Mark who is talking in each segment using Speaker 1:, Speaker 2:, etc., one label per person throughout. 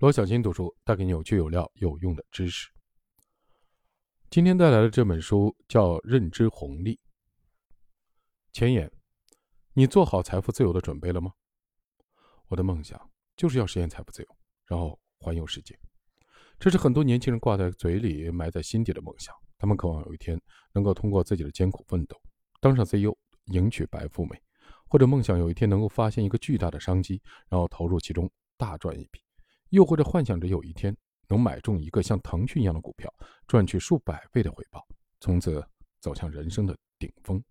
Speaker 1: 罗小新读书带给你有趣、有料、有用的知识。今天带来的这本书叫《认知红利》。前言：你做好财富自由的准备了吗？我的梦想就是要实现财富自由，然后环游世界。这是很多年轻人挂在嘴里、埋在心底的梦想。他们渴望有一天能够通过自己的艰苦奋斗，当上 CEO，迎娶白富美，或者梦想有一天能够发现一个巨大的商机，然后投入其中，大赚一笔。又或者幻想着有一天能买中一个像腾讯一样的股票，赚取数百倍的回报，从此走向人生的顶峰。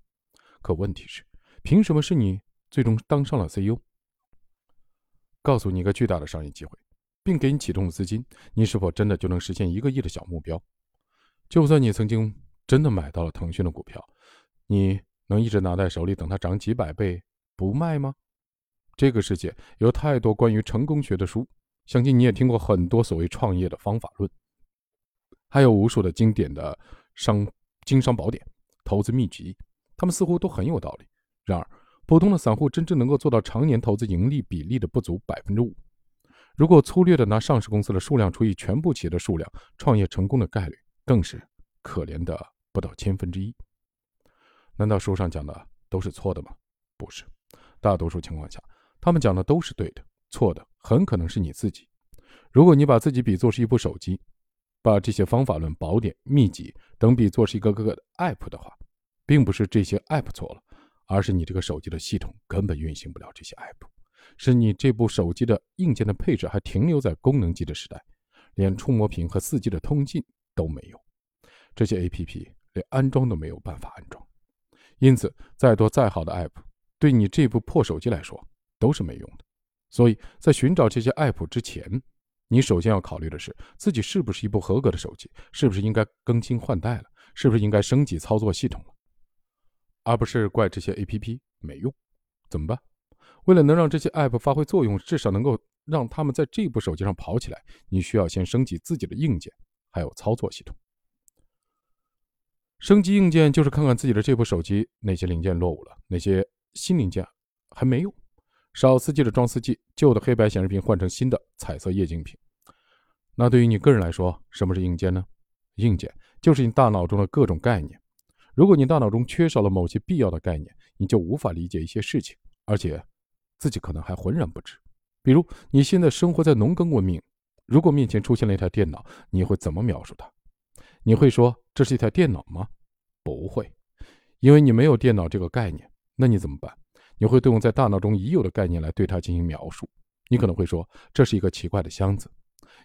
Speaker 1: 可问题是，凭什么是你最终当上了 CEO？告诉你一个巨大的商业机会，并给你启动资金，你是否真的就能实现一个亿的小目标？就算你曾经真的买到了腾讯的股票，你能一直拿在手里等它涨几百倍不卖吗？这个世界有太多关于成功学的书。相信你也听过很多所谓创业的方法论，还有无数的经典的商经商宝典、投资秘籍，他们似乎都很有道理。然而，普通的散户真正能够做到常年投资盈利比例的不足百分之五。如果粗略的拿上市公司的数量除以全部企业的数量，创业成功的概率更是可怜的不到千分之一。难道书上讲的都是错的吗？不是，大多数情况下，他们讲的都是对的。错的很可能是你自己。如果你把自己比作是一部手机，把这些方法论、宝典、秘籍等比作是一个个的 app 的话，并不是这些 app 错了，而是你这个手机的系统根本运行不了这些 app，是你这部手机的硬件的配置还停留在功能机的时代，连触摸屏和 4G 的通信都没有，这些 app 连安装都没有办法安装。因此，再多再好的 app，对你这部破手机来说都是没用的。所以在寻找这些 App 之前，你首先要考虑的是自己是不是一部合格的手机，是不是应该更新换代了，是不是应该升级操作系统了，而不是怪这些 App 没用。怎么办？为了能让这些 App 发挥作用，至少能够让他们在这部手机上跑起来，你需要先升级自己的硬件，还有操作系统。升级硬件就是看看自己的这部手机哪些零件落伍了，哪些新零件还没用。少司机的装司机旧的黑白显示屏换成新的彩色液晶屏。那对于你个人来说，什么是硬件呢？硬件就是你大脑中的各种概念。如果你大脑中缺少了某些必要的概念，你就无法理解一些事情，而且自己可能还浑然不知。比如你现在生活在农耕文明，如果面前出现了一台电脑，你会怎么描述它？你会说这是一台电脑吗？不会，因为你没有电脑这个概念。那你怎么办？你会动用在大脑中已有的概念来对它进行描述。你可能会说这是一个奇怪的箱子，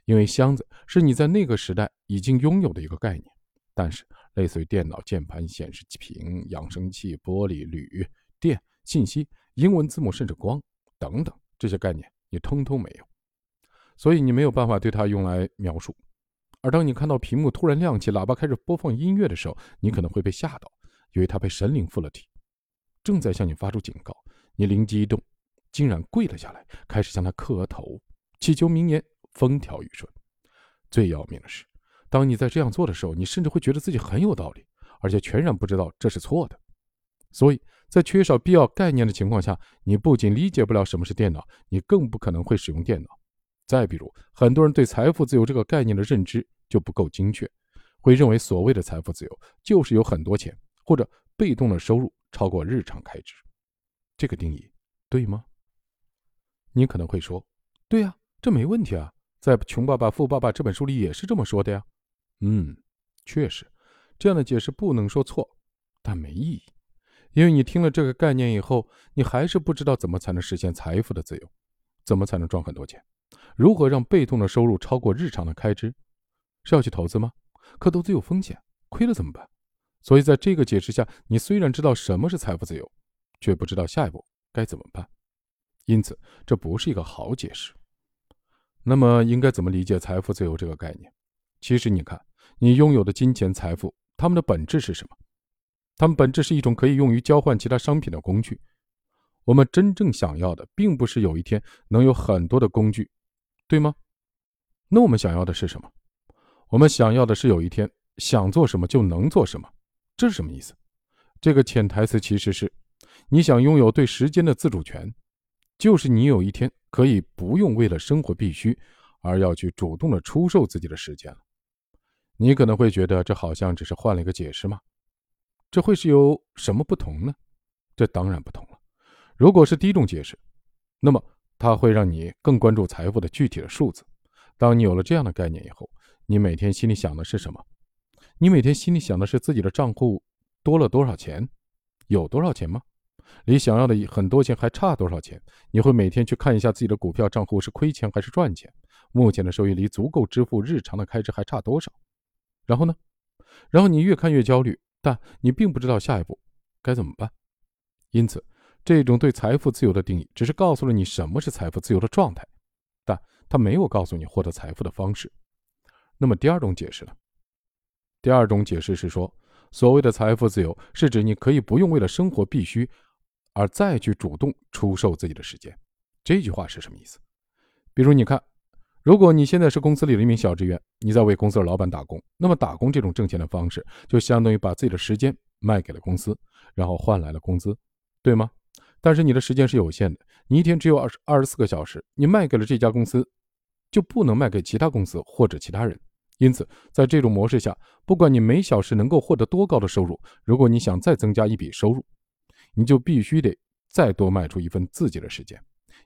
Speaker 1: 因为箱子是你在那个时代已经拥有的一个概念。但是，类似于电脑、键盘、显示屏、扬声器、玻璃、铝、电、信息、英文字母，甚至光等等这些概念，你通通没有，所以你没有办法对它用来描述。而当你看到屏幕突然亮起，喇叭开始播放音乐的时候，你可能会被吓到，以为它被神灵附了体。正在向你发出警告，你灵机一动，竟然跪了下来，开始向他磕头，祈求明年风调雨顺。最要命的是，当你在这样做的时候，你甚至会觉得自己很有道理，而且全然不知道这是错的。所以在缺少必要概念的情况下，你不仅理解不了什么是电脑，你更不可能会使用电脑。再比如，很多人对财富自由这个概念的认知就不够精确，会认为所谓的财富自由就是有很多钱或者被动的收入。超过日常开支，这个定义对吗？你可能会说：“对呀，这没问题啊，在《穷爸爸富爸爸》这本书里也是这么说的呀。”嗯，确实，这样的解释不能说错，但没意义，因为你听了这个概念以后，你还是不知道怎么才能实现财富的自由，怎么才能赚很多钱，如何让被动的收入超过日常的开支？是要去投资吗？可投资有风险，亏了怎么办？所以，在这个解释下，你虽然知道什么是财富自由，却不知道下一步该怎么办。因此，这不是一个好解释。那么，应该怎么理解财富自由这个概念？其实，你看，你拥有的金钱财富，它们的本质是什么？它们本质是一种可以用于交换其他商品的工具。我们真正想要的，并不是有一天能有很多的工具，对吗？那我们想要的是什么？我们想要的是有一天想做什么就能做什么。这是什么意思？这个潜台词其实是，你想拥有对时间的自主权，就是你有一天可以不用为了生活必须而要去主动的出售自己的时间了。你可能会觉得这好像只是换了一个解释吗？这会是有什么不同呢？这当然不同了。如果是第一种解释，那么它会让你更关注财富的具体的数字。当你有了这样的概念以后，你每天心里想的是什么？你每天心里想的是自己的账户多了多少钱，有多少钱吗？离想要的很多钱还差多少钱？你会每天去看一下自己的股票账户是亏钱还是赚钱？目前的收益离足够支付日常的开支还差多少？然后呢？然后你越看越焦虑，但你并不知道下一步该怎么办。因此，这种对财富自由的定义只是告诉了你什么是财富自由的状态，但它没有告诉你获得财富的方式。那么第二种解释呢？第二种解释是说，所谓的财富自由是指你可以不用为了生活必须而再去主动出售自己的时间。这句话是什么意思？比如你看。如果你现在是公司里的一名小职员，你在为公司的老板打工，那么打工这种挣钱的方式，就相当于把自己的时间卖给了公司，然后换来了工资，对吗？但是你的时间是有限的，你一天只有二十二十四个小时，你卖给了这家公司，就不能卖给其他公司或者其他人。因此，在这种模式下，不管你每小时能够获得多高的收入，如果你想再增加一笔收入，你就必须得再多卖出一份自己的时间，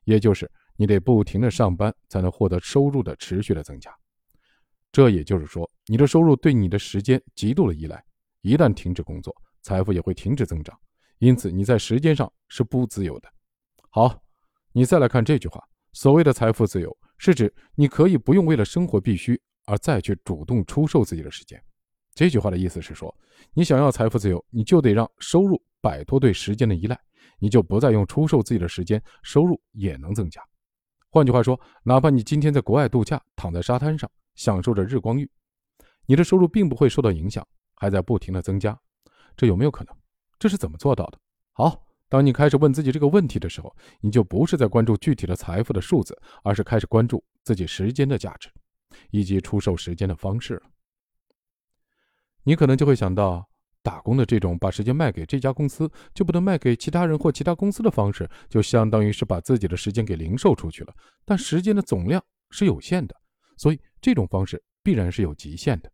Speaker 1: 也就是。你得不停的上班才能获得收入的持续的增加，这也就是说，你的收入对你的时间极度的依赖，一旦停止工作，财富也会停止增长，因此你在时间上是不自由的。好，你再来看这句话，所谓的财富自由，是指你可以不用为了生活必须而再去主动出售自己的时间。这句话的意思是说，你想要财富自由，你就得让收入摆脱对时间的依赖，你就不再用出售自己的时间，收入也能增加。换句话说，哪怕你今天在国外度假，躺在沙滩上享受着日光浴，你的收入并不会受到影响，还在不停的增加。这有没有可能？这是怎么做到的？好，当你开始问自己这个问题的时候，你就不是在关注具体的财富的数字，而是开始关注自己时间的价值，以及出售时间的方式了。你可能就会想到。打工的这种把时间卖给这家公司，就不能卖给其他人或其他公司的方式，就相当于是把自己的时间给零售出去了。但时间的总量是有限的，所以这种方式必然是有极限的。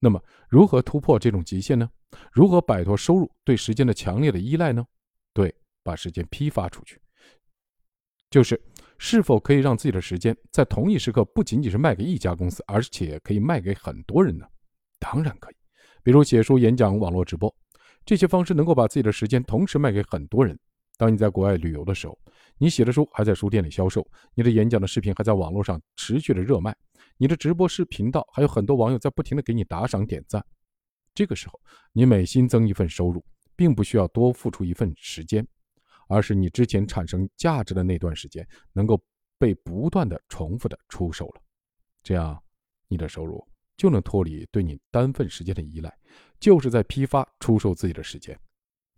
Speaker 1: 那么，如何突破这种极限呢？如何摆脱收入对时间的强烈的依赖呢？对，把时间批发出去，就是是否可以让自己的时间在同一时刻不仅仅是卖给一家公司，而且可以卖给很多人呢？当然可以。比如写书、演讲、网络直播，这些方式能够把自己的时间同时卖给很多人。当你在国外旅游的时候，你写的书还在书店里销售，你的演讲的视频还在网络上持续的热卖，你的直播视频道还有很多网友在不停的给你打赏点赞。这个时候，你每新增一份收入，并不需要多付出一份时间，而是你之前产生价值的那段时间能够被不断的重复的出售了，这样你的收入。就能脱离对你单份时间的依赖，就是在批发出售自己的时间。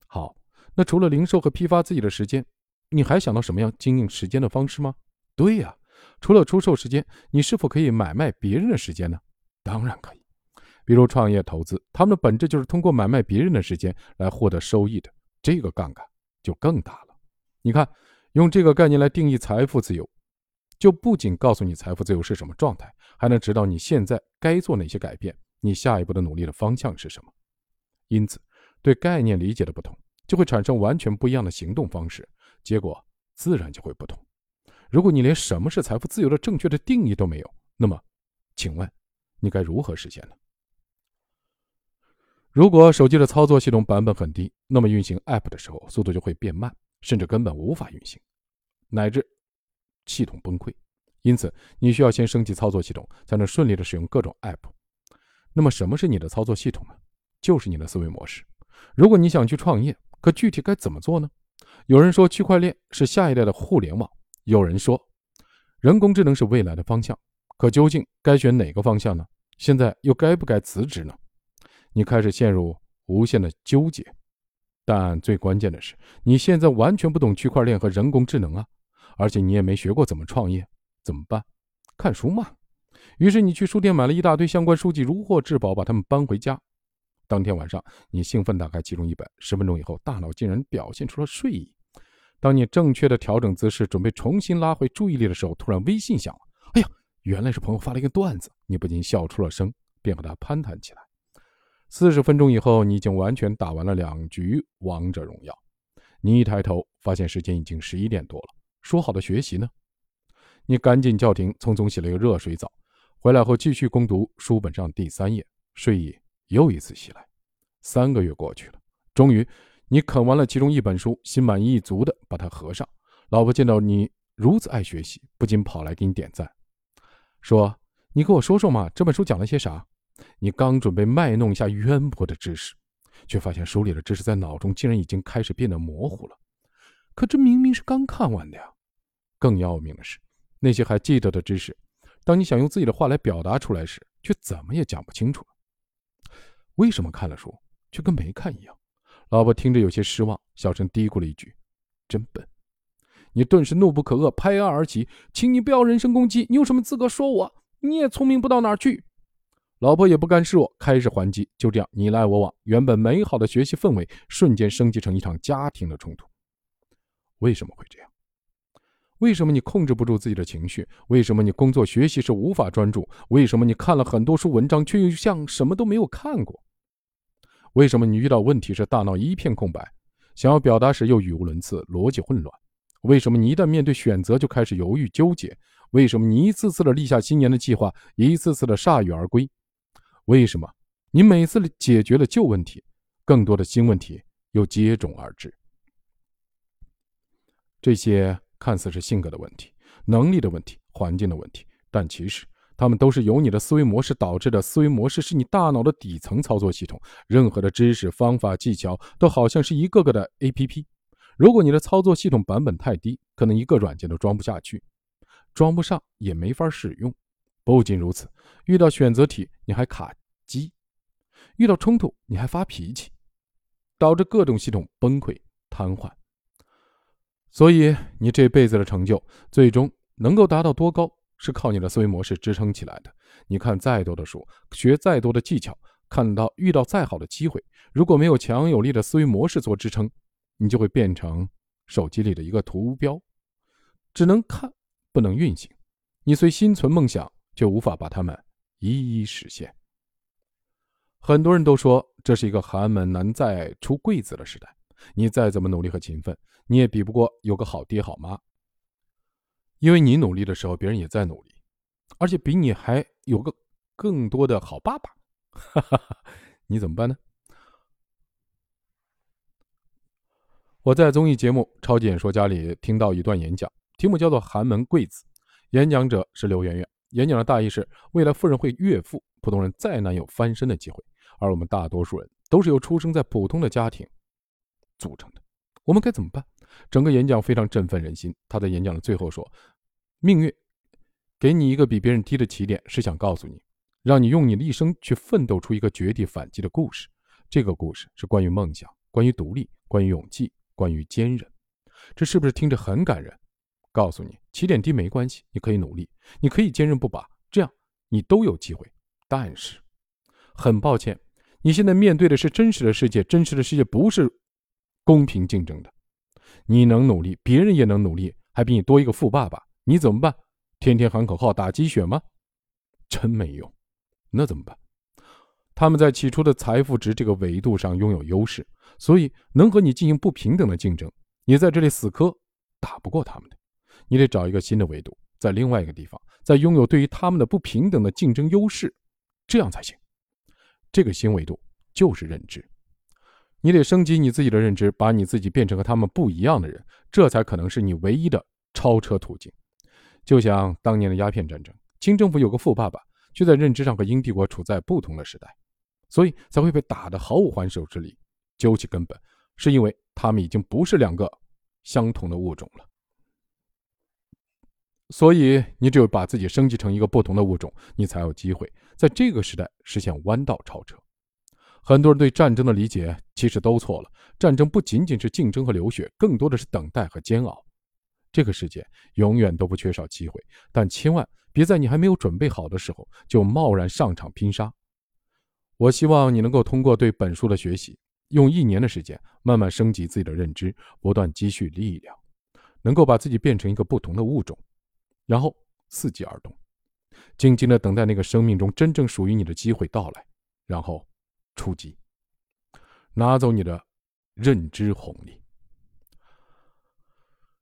Speaker 1: 好，那除了零售和批发自己的时间，你还想到什么样经营时间的方式吗？对呀，除了出售时间，你是否可以买卖别人的时间呢？当然可以。比如创业投资，他们的本质就是通过买卖别人的时间来获得收益的，这个杠杆就更大了。你看，用这个概念来定义财富自由。就不仅告诉你财富自由是什么状态，还能指导你现在该做哪些改变，你下一步的努力的方向是什么。因此，对概念理解的不同，就会产生完全不一样的行动方式，结果自然就会不同。如果你连什么是财富自由的正确的定义都没有，那么，请问你该如何实现呢？如果手机的操作系统版本很低，那么运行 App 的时候速度就会变慢，甚至根本无法运行，乃至。系统崩溃，因此你需要先升级操作系统，才能顺利的使用各种 App。那么，什么是你的操作系统呢？就是你的思维模式。如果你想去创业，可具体该怎么做呢？有人说区块链是下一代的互联网，有人说人工智能是未来的方向。可究竟该选哪个方向呢？现在又该不该辞职呢？你开始陷入无限的纠结。但最关键的是，你现在完全不懂区块链和人工智能啊！而且你也没学过怎么创业，怎么办？看书嘛。于是你去书店买了一大堆相关书籍，如获至宝，把它们搬回家。当天晚上，你兴奋打开其中一本，十分钟以后，大脑竟然表现出了睡意。当你正确的调整姿势，准备重新拉回注意力的时候，突然微信响了。哎呀，原来是朋友发了一个段子，你不禁笑出了声，便和他攀谈起来。四十分钟以后，你已经完全打完了两局王者荣耀。你一抬头，发现时间已经十一点多了。说好的学习呢？你赶紧叫停，匆匆洗了一个热水澡，回来后继续攻读书本上第三页，睡意又一次袭来。三个月过去了，终于，你啃完了其中一本书，心满意足的把它合上。老婆见到你如此爱学习，不禁跑来给你点赞，说：“你给我说说嘛，这本书讲了些啥？”你刚准备卖弄一下渊博的知识，却发现书里的知识在脑中竟然已经开始变得模糊了。可这明明是刚看完的呀！更要命的是，那些还记得的知识，当你想用自己的话来表达出来时，却怎么也讲不清楚。为什么看了书却跟没看一样？老婆听着有些失望，小声嘀咕了一句：“真笨。”你顿时怒不可遏，拍案而起：“请你不要人身攻击！你有什么资格说我？你也聪明不到哪儿去！”老婆也不甘示弱，开始还击。就这样，你来我往，原本美好的学习氛围瞬间升级成一场家庭的冲突。为什么会这样？为什么你控制不住自己的情绪？为什么你工作学习时无法专注？为什么你看了很多书文章，却又像什么都没有看过？为什么你遇到问题时大脑一片空白，想要表达时又语无伦次、逻辑混乱？为什么你一旦面对选择就开始犹豫纠结？为什么你一次次的立下新年的计划，一次次的铩羽而归？为什么你每次解决了旧问题，更多的新问题又接踵而至？这些看似是性格的问题、能力的问题、环境的问题，但其实他们都是由你的思维模式导致的。思维模式是你大脑的底层操作系统，任何的知识、方法、技巧都好像是一个个的 APP。如果你的操作系统版本太低，可能一个软件都装不下去，装不上也没法使用。不仅如此，遇到选择题你还卡。机遇到冲突你还发脾气，导致各种系统崩溃瘫痪。所以你这辈子的成就最终能够达到多高，是靠你的思维模式支撑起来的。你看再多的书，学再多的技巧，看到遇到再好的机会，如果没有强有力的思维模式做支撑，你就会变成手机里的一个图标，只能看不能运行。你虽心存梦想，却无法把它们一一实现。很多人都说这是一个寒门难再出贵子的时代，你再怎么努力和勤奋，你也比不过有个好爹好妈。因为你努力的时候，别人也在努力，而且比你还有个更多的好爸爸。哈哈哈，你怎么办呢？我在综艺节目《超级演说家》里听到一段演讲，题目叫做《寒门贵子》，演讲者是刘媛媛。演讲的大意是：未来富人会越富，普通人再难有翻身的机会。而我们大多数人都是由出生在普通的家庭组成的，我们该怎么办？整个演讲非常振奋人心。他在演讲的最后说：“命运给你一个比别人低的起点，是想告诉你，让你用你的一生去奋斗出一个绝地反击的故事。这个故事是关于梦想，关于独立，关于勇气，关于坚韧。这是不是听着很感人？告诉你，起点低没关系，你可以努力，你可以坚韧不拔，这样你都有机会。但是，很抱歉。”你现在面对的是真实的世界，真实的世界不是公平竞争的。你能努力，别人也能努力，还比你多一个富爸爸，你怎么办？天天喊口号打鸡血吗？真没用。那怎么办？他们在起初的财富值这个维度上拥有优势，所以能和你进行不平等的竞争。你在这里死磕，打不过他们的。你得找一个新的维度，在另外一个地方，再拥有对于他们的不平等的竞争优势，这样才行。这个新维度就是认知，你得升级你自己的认知，把你自己变成和他们不一样的人，这才可能是你唯一的超车途径。就像当年的鸦片战争，清政府有个富爸爸，却在认知上和英帝国处在不同的时代，所以才会被打得毫无还手之力。究其根本，是因为他们已经不是两个相同的物种了。所以，你只有把自己升级成一个不同的物种，你才有机会在这个时代实现弯道超车。很多人对战争的理解其实都错了，战争不仅仅是竞争和流血，更多的是等待和煎熬。这个世界永远都不缺少机会，但千万别在你还没有准备好的时候就贸然上场拼杀。我希望你能够通过对本书的学习，用一年的时间慢慢升级自己的认知，不断积蓄力量，能够把自己变成一个不同的物种。然后伺机而动，静静的等待那个生命中真正属于你的机会到来，然后出击，拿走你的认知红利。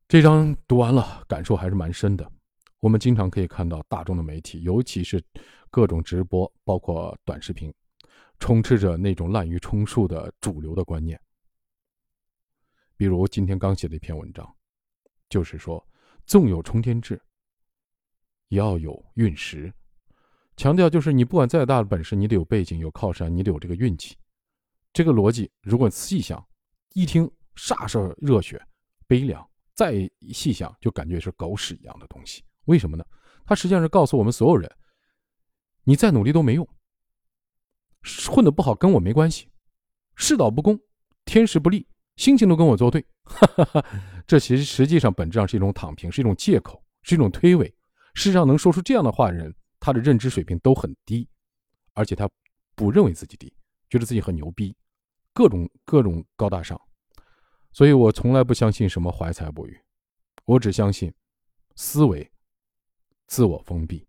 Speaker 1: 这章读完了，感受还是蛮深的。我们经常可以看到大众的媒体，尤其是各种直播，包括短视频，充斥着那种滥竽充数的主流的观念。比如今天刚写的一篇文章，就是说，纵有冲天志，也要有运时。强调就是你不管再大的本事，你得有背景、有靠山，你得有这个运气。这个逻辑，如果细想，一听煞是热血、悲凉。再细想，就感觉是狗屎一样的东西。为什么呢？它实际上是告诉我们所有人：你再努力都没用，混得不好跟我没关系，世道不公，天时不利，心情都跟我作对。这其实实际上本质上是一种躺平，是一种借口，是一种推诿。事实上，能说出这样的话的人，他的认知水平都很低，而且他不认为自己低，觉得自己很牛逼，各种各种高大上。所以我从来不相信什么怀才不遇，我只相信思维自我封闭。